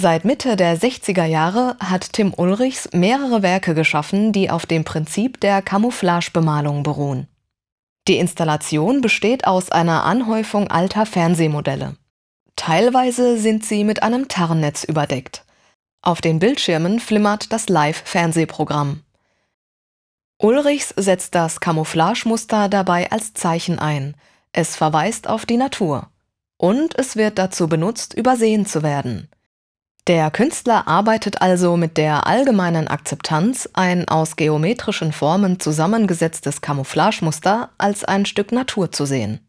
Seit Mitte der 60er Jahre hat Tim Ulrichs mehrere Werke geschaffen, die auf dem Prinzip der Camouflagebemalung beruhen. Die Installation besteht aus einer Anhäufung alter Fernsehmodelle. Teilweise sind sie mit einem Tarnnetz überdeckt. Auf den Bildschirmen flimmert das Live-Fernsehprogramm. Ulrichs setzt das Camouflagemuster dabei als Zeichen ein. Es verweist auf die Natur. Und es wird dazu benutzt, übersehen zu werden. Der Künstler arbeitet also mit der allgemeinen Akzeptanz, ein aus geometrischen Formen zusammengesetztes Camouflagemuster als ein Stück Natur zu sehen